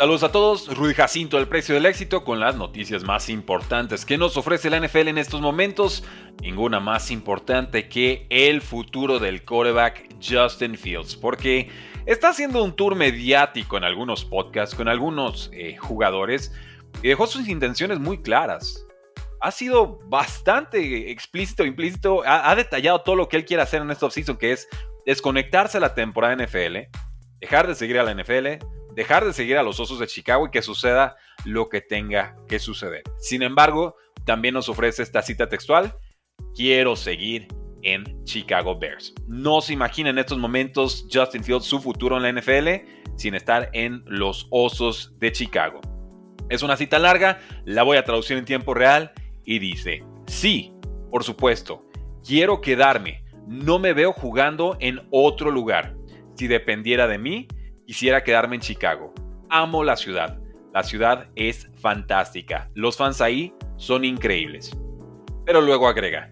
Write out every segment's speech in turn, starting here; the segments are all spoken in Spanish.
Saludos a todos, Rudy Jacinto del Precio del Éxito con las noticias más importantes que nos ofrece la NFL en estos momentos. Ninguna más importante que el futuro del quarterback Justin Fields, porque está haciendo un tour mediático en algunos podcasts con algunos eh, jugadores y dejó sus intenciones muy claras. Ha sido bastante explícito, implícito, ha, ha detallado todo lo que él quiere hacer en esta offseason, que es desconectarse a la temporada NFL, dejar de seguir a la NFL, dejar de seguir a los Osos de Chicago y que suceda lo que tenga que suceder. Sin embargo, también nos ofrece esta cita textual, quiero seguir en Chicago Bears. No se imagina en estos momentos Justin Fields su futuro en la NFL sin estar en los Osos de Chicago. Es una cita larga, la voy a traducir en tiempo real y dice, sí, por supuesto, quiero quedarme, no me veo jugando en otro lugar. Si dependiera de mí, quisiera quedarme en Chicago. Amo la ciudad. La ciudad es fantástica. Los fans ahí son increíbles. Pero luego agrega,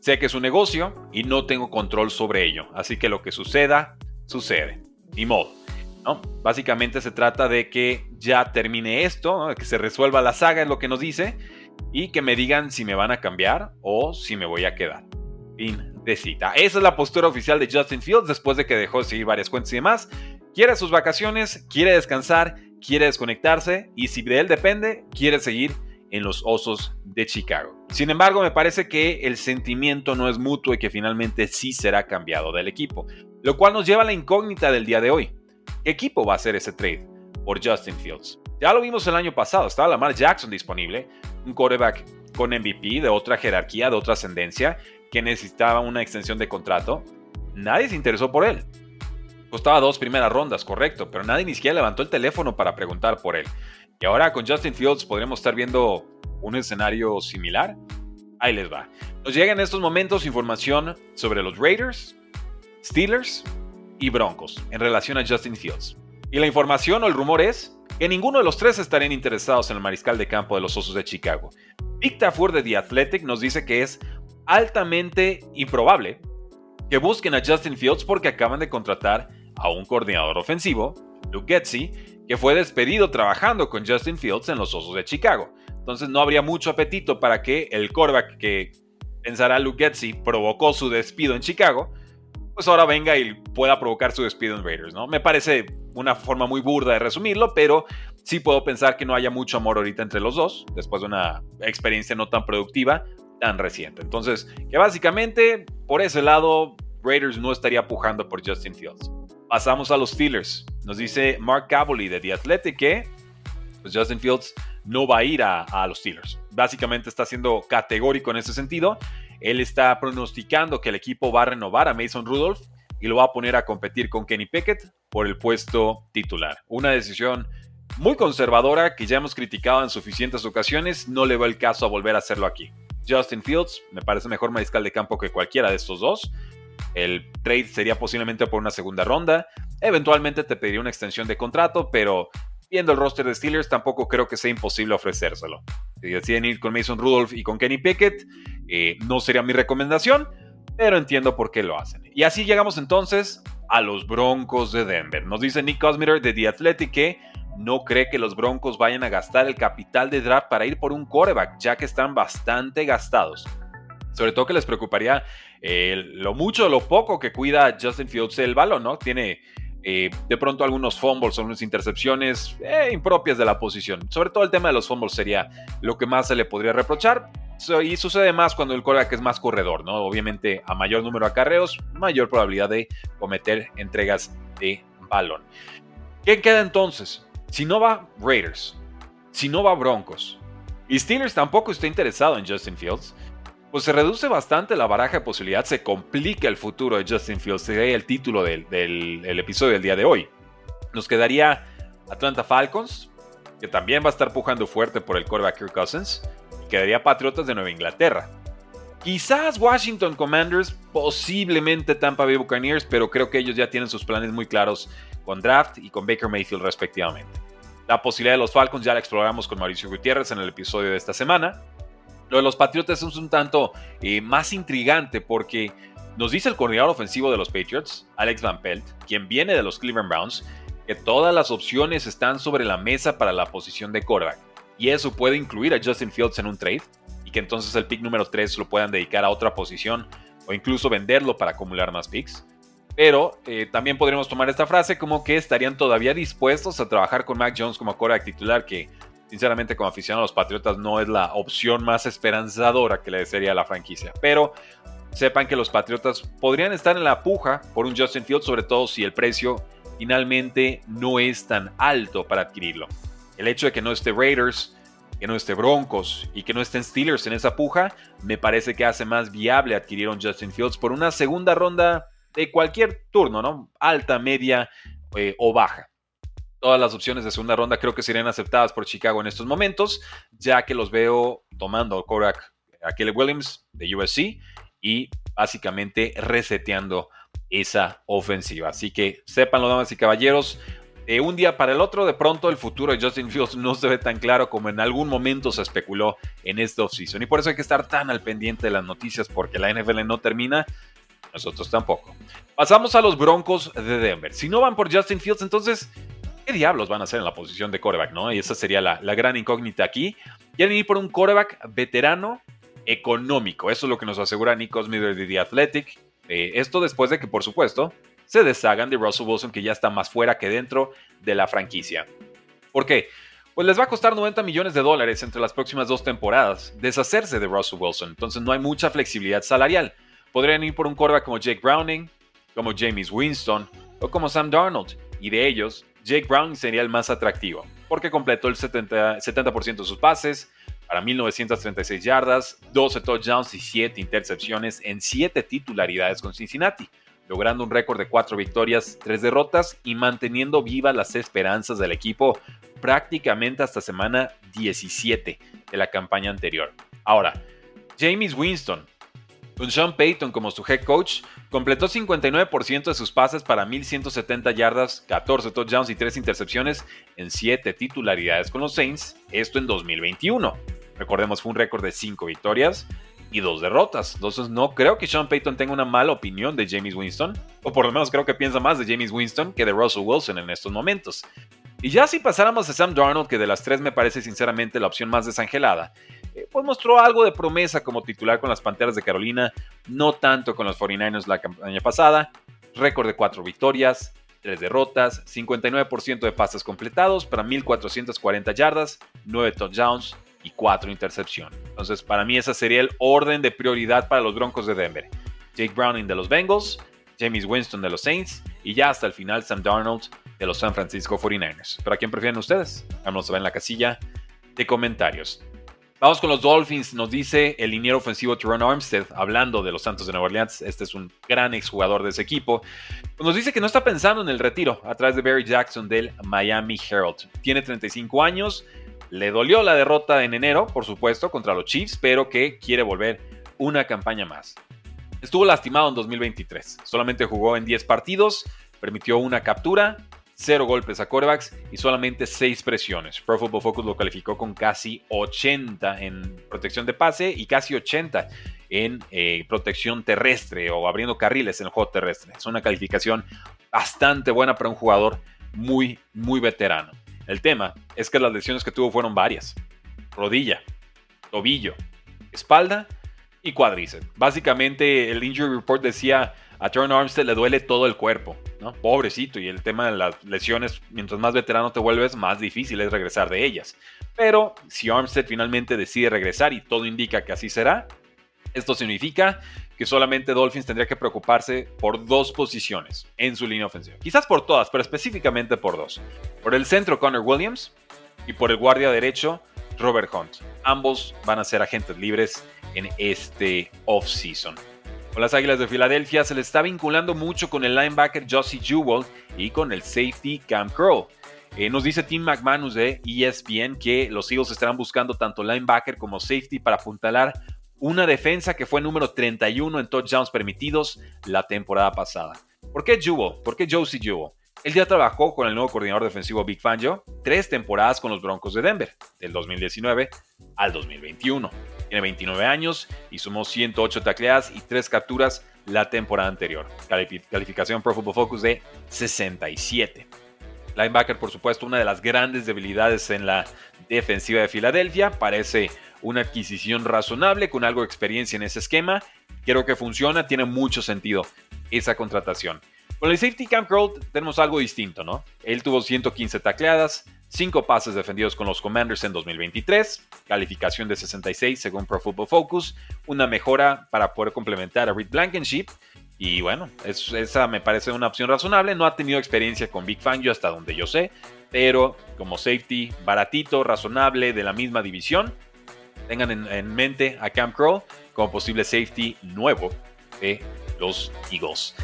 sé que es un negocio y no tengo control sobre ello, así que lo que suceda, sucede. Ni modo. ¿no? Básicamente se trata de que ya termine esto, que se resuelva la saga, es lo que nos dice, y que me digan si me van a cambiar o si me voy a quedar. Fin de cita. Esa es la postura oficial de Justin Fields después de que dejó de seguir varias cuentas y demás quiere sus vacaciones, quiere descansar, quiere desconectarse y si de él depende, quiere seguir en los Osos de Chicago. Sin embargo, me parece que el sentimiento no es mutuo y que finalmente sí será cambiado del equipo, lo cual nos lleva a la incógnita del día de hoy. ¿Qué equipo va a hacer ese trade por Justin Fields? Ya lo vimos el año pasado, estaba Lamar Jackson disponible, un quarterback con MVP de otra jerarquía, de otra ascendencia, que necesitaba una extensión de contrato. Nadie se interesó por él. Costaba dos primeras rondas, correcto, pero nadie ni siquiera levantó el teléfono para preguntar por él. Y ahora con Justin Fields podríamos estar viendo un escenario similar. Ahí les va. Nos llega en estos momentos información sobre los Raiders, Steelers y Broncos en relación a Justin Fields. Y la información o el rumor es que ninguno de los tres estarían interesados en el mariscal de campo de los Osos de Chicago. Vic Tafur de The Athletic nos dice que es altamente improbable que busquen a Justin Fields porque acaban de contratar a un coordinador ofensivo, Luke Getzi, que fue despedido trabajando con Justin Fields en los Osos de Chicago. Entonces no habría mucho apetito para que el quarterback que pensará Luke Getzi provocó su despido en Chicago, pues ahora venga y pueda provocar su despido en Raiders, ¿no? Me parece una forma muy burda de resumirlo, pero sí puedo pensar que no haya mucho amor ahorita entre los dos, después de una experiencia no tan productiva, tan reciente. Entonces, que básicamente, por ese lado, Raiders no estaría pujando por Justin Fields. Pasamos a los Steelers. Nos dice Mark Cavoli de The Athletic que pues, Justin Fields no va a ir a, los Steelers. Básicamente está siendo categórico en ese sentido. Él está pronosticando que el equipo va a renovar a Mason Rudolph y lo va a poner a competir con Kenny Pickett por el puesto titular. Una decisión muy conservadora que ya hemos criticado en suficientes ocasiones. No le va el caso a volver a hacerlo aquí. Justin Fields me parece mejor mariscal de campo que cualquiera de estos dos. El trade sería posiblemente por una segunda ronda. Eventualmente te pediría una extensión de contrato, pero viendo el roster de Steelers tampoco creo que sea imposible ofrecérselo. Si deciden ir con Mason Rudolph y con Kenny Pickett, eh, no sería mi recomendación, pero entiendo por qué lo hacen. Y así llegamos entonces a los Broncos de Denver. Nos dice Nick Cosmitter de The Athletic que no cree que los Broncos vayan a gastar el capital de draft para ir por un quarterback, ya que están bastante gastados. Sobre todo que les preocuparía eh, lo mucho lo poco que cuida Justin Fields el balón, ¿no? Tiene eh, de pronto algunos fumbles, algunas intercepciones eh, impropias de la posición. Sobre todo el tema de los fumbles sería lo que más se le podría reprochar. Y sucede más cuando el quarterback es más corredor, ¿no? Obviamente a mayor número de acarreos, mayor probabilidad de cometer entregas de balón. ¿Qué queda entonces? Si no va Raiders, si no va Broncos, y Steelers tampoco está interesado en Justin Fields, pues se reduce bastante la baraja de posibilidad, se complica el futuro de Justin Fields, sería el título del, episodio del día de hoy. Nos quedaría Atlanta Falcons, que también va a estar pujando fuerte por el quarterback Kirk Cousins, y quedaría Patriotas de Nueva Inglaterra. Quizás Washington Commanders, posiblemente Tampa Bay Buccaneers, pero creo que ellos ya tienen sus planes muy claros con draft y con Baker Mayfield respectivamente. La posibilidad de los Falcons ya la exploramos con Mauricio Gutiérrez en el episodio de esta semana. Lo de los Patriotas es un tanto eh, más intrigante porque nos dice el coordinador ofensivo de los Patriots, Alex Van Pelt, quien viene de los Cleveland Browns, que todas las opciones están sobre la mesa para la posición de quarterback. Y eso puede incluir a Justin Fields en un trade y que entonces el pick número 3 lo puedan dedicar a otra posición o incluso venderlo para acumular más picks. Pero eh, también podríamos tomar esta frase como que estarían todavía dispuestos a trabajar con Mac Jones como quarterback titular, que sinceramente como aficionado a los Patriotas no es la opción más esperanzadora que le desearía a la franquicia. Pero sepan que los Patriotas podrían estar en la puja por un Justin Fields, sobre todo si el precio finalmente no es tan alto para adquirirlo. El hecho de que no esté Raiders, que no esté Broncos y que no estén Steelers en esa puja, me parece que hace más viable adquirir un Justin Fields por una segunda ronda de cualquier turno, ¿no? Alta, media eh, o baja. Todas las opciones de segunda ronda creo que serían aceptadas por Chicago en estos momentos, ya que los veo tomando Korak a Kelly Williams de USC y básicamente reseteando esa ofensiva. Así que sépanlo, damas y caballeros, de un día para el otro, de pronto el futuro de Justin Fields no se ve tan claro como en algún momento se especuló en esta offseason. Y por eso hay que estar tan al pendiente de las noticias, porque la NFL no termina, nosotros tampoco. Pasamos a los Broncos de Denver. Si no van por Justin Fields, entonces, ¿qué diablos van a hacer en la posición de quarterback? ¿no? Y esa sería la, la gran incógnita aquí. Quieren ir por un quarterback veterano económico. Eso es lo que nos asegura Nick Smith de The Athletic. Eh, esto después de que, por supuesto, se deshagan de Russell Wilson, que ya está más fuera que dentro de la franquicia. ¿Por qué? Pues les va a costar 90 millones de dólares entre las próximas dos temporadas deshacerse de Russell Wilson, entonces no hay mucha flexibilidad salarial. Podrían ir por un quarterback como Jake Browning, como James Winston o como Sam Darnold, y de ellos, Jake Browning sería el más atractivo, porque completó el 70%, 70 de sus pases, para 1936 yardas, 12 touchdowns y 7 intercepciones en 7 titularidades con Cincinnati, logrando un récord de 4 victorias, 3 derrotas y manteniendo vivas las esperanzas del equipo prácticamente hasta semana 17 de la campaña anterior. Ahora, James Winston, con Sean Payton como su head coach, completó 59% de sus pases para 1170 yardas, 14 touchdowns y 3 intercepciones en 7 titularidades con los Saints, esto en 2021. Recordemos, fue un récord de 5 victorias y 2 derrotas. Entonces no creo que Sean Payton tenga una mala opinión de James Winston, o por lo menos creo que piensa más de James Winston que de Russell Wilson en estos momentos. Y ya si pasáramos a Sam Darnold, que de las tres me parece sinceramente la opción más desangelada, pues mostró algo de promesa como titular con las Panteras de Carolina, no tanto con los 49ers la campaña pasada, récord de 4 victorias, 3 derrotas, 59% de pases completados para 1440 yardas, 9 touchdowns, y 4 intercepciones. Entonces, para mí ese sería el orden de prioridad para los Broncos de Denver. Jake Browning de los Bengals, James Winston de los Saints y ya hasta el final Sam Darnold de los San Francisco 49ers. ¿Pero a quién prefieren ustedes? Ver en la casilla de comentarios. Vamos con los Dolphins, nos dice el liniero ofensivo Teron Armstead, hablando de los Santos de Nueva Orleans, este es un gran exjugador de ese equipo, nos dice que no está pensando en el retiro a través de Barry Jackson del Miami Herald. Tiene 35 años, le dolió la derrota en enero, por supuesto, contra los Chiefs, pero que quiere volver una campaña más. Estuvo lastimado en 2023, solamente jugó en 10 partidos, permitió una captura, 0 golpes a corebacks y solamente 6 presiones. Pro Football Focus lo calificó con casi 80 en protección de pase y casi 80 en eh, protección terrestre o abriendo carriles en el juego terrestre. Es una calificación bastante buena para un jugador muy, muy veterano. El tema es que las lesiones que tuvo fueron varias. Rodilla, tobillo, espalda y cuádriceps. Básicamente el injury report decía a Turn Armstead le duele todo el cuerpo, ¿no? Pobrecito, y el tema de las lesiones, mientras más veterano te vuelves, más difícil es regresar de ellas. Pero si Armstead finalmente decide regresar y todo indica que así será, esto significa que solamente Dolphins tendría que preocuparse por dos posiciones en su línea ofensiva. Quizás por todas, pero específicamente por dos. Por el centro Connor Williams y por el guardia derecho Robert Hunt. Ambos van a ser agentes libres en este offseason. Con las Águilas de Filadelfia se le está vinculando mucho con el linebacker Josie Jewell y con el safety Cam Crow. Eh, nos dice Tim McManus de ESPN que los Eagles estarán buscando tanto linebacker como safety para apuntalar una defensa que fue número 31 en touchdowns permitidos la temporada pasada. ¿Por qué Jewel? ¿Por qué Josie Jewel? Él ya trabajó con el nuevo coordinador defensivo Big Fangio tres temporadas con los Broncos de Denver, del 2019 al 2021. Tiene 29 años y sumó 108 tacleadas y 3 capturas la temporada anterior. Calificación Pro Football Focus de 67. Linebacker, por supuesto, una de las grandes debilidades en la defensiva de Filadelfia. Parece una adquisición razonable con algo de experiencia en ese esquema. Creo que funciona, tiene mucho sentido esa contratación. Con el safety Camp Curl tenemos algo distinto, ¿no? Él tuvo 115 tacleadas, 5 pases defendidos con los Commanders en 2023, calificación de 66 según Pro Football Focus, una mejora para poder complementar a Reed Blankenship. Y bueno, esa me parece una opción razonable. No ha tenido experiencia con Big Fangio hasta donde yo sé, pero como safety baratito, razonable, de la misma división, tengan en, mente a Cam Crow como posible safety nuevo de los Eagles.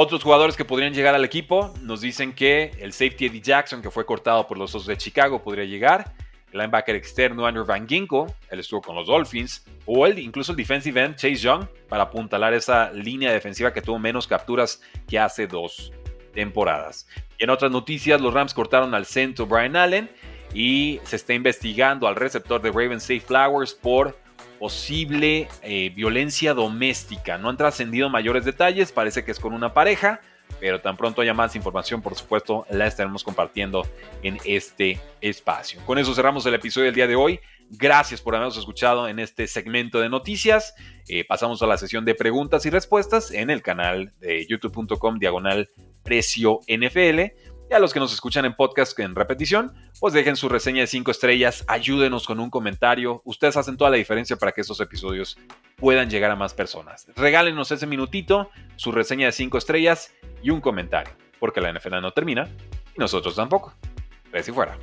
Otros jugadores que podrían llegar al equipo nos dicen que el safety Eddie Jackson, que fue cortado por los Osos de Chicago, podría llegar. El linebacker externo Andrew Van Ginkle, él estuvo con los Dolphins. O el, incluso el defensive end Chase Young, para apuntalar esa línea defensiva que tuvo menos capturas que hace dos temporadas. Y en otras noticias, los Rams cortaron al centro Brian Allen y se está investigando al receptor de Raven Safe Flowers por posible eh, violencia doméstica. No han trascendido mayores detalles, parece que es con una pareja, pero tan pronto haya más información, por supuesto, la estaremos compartiendo en este espacio. Con eso cerramos el episodio del día de hoy. Gracias por habernos escuchado en este segmento de noticias. Eh, pasamos a la sesión de preguntas y respuestas en el canal de youtube.com diagonal precio NFL. Y a los que nos escuchan en podcast en repetición, pues dejen su reseña de 5 estrellas, ayúdenos con un comentario. Ustedes hacen toda la diferencia para que estos episodios puedan llegar a más personas. Regálenos ese minutito, su reseña de 5 estrellas y un comentario, porque la NFL no termina y nosotros tampoco. Ves y fuera.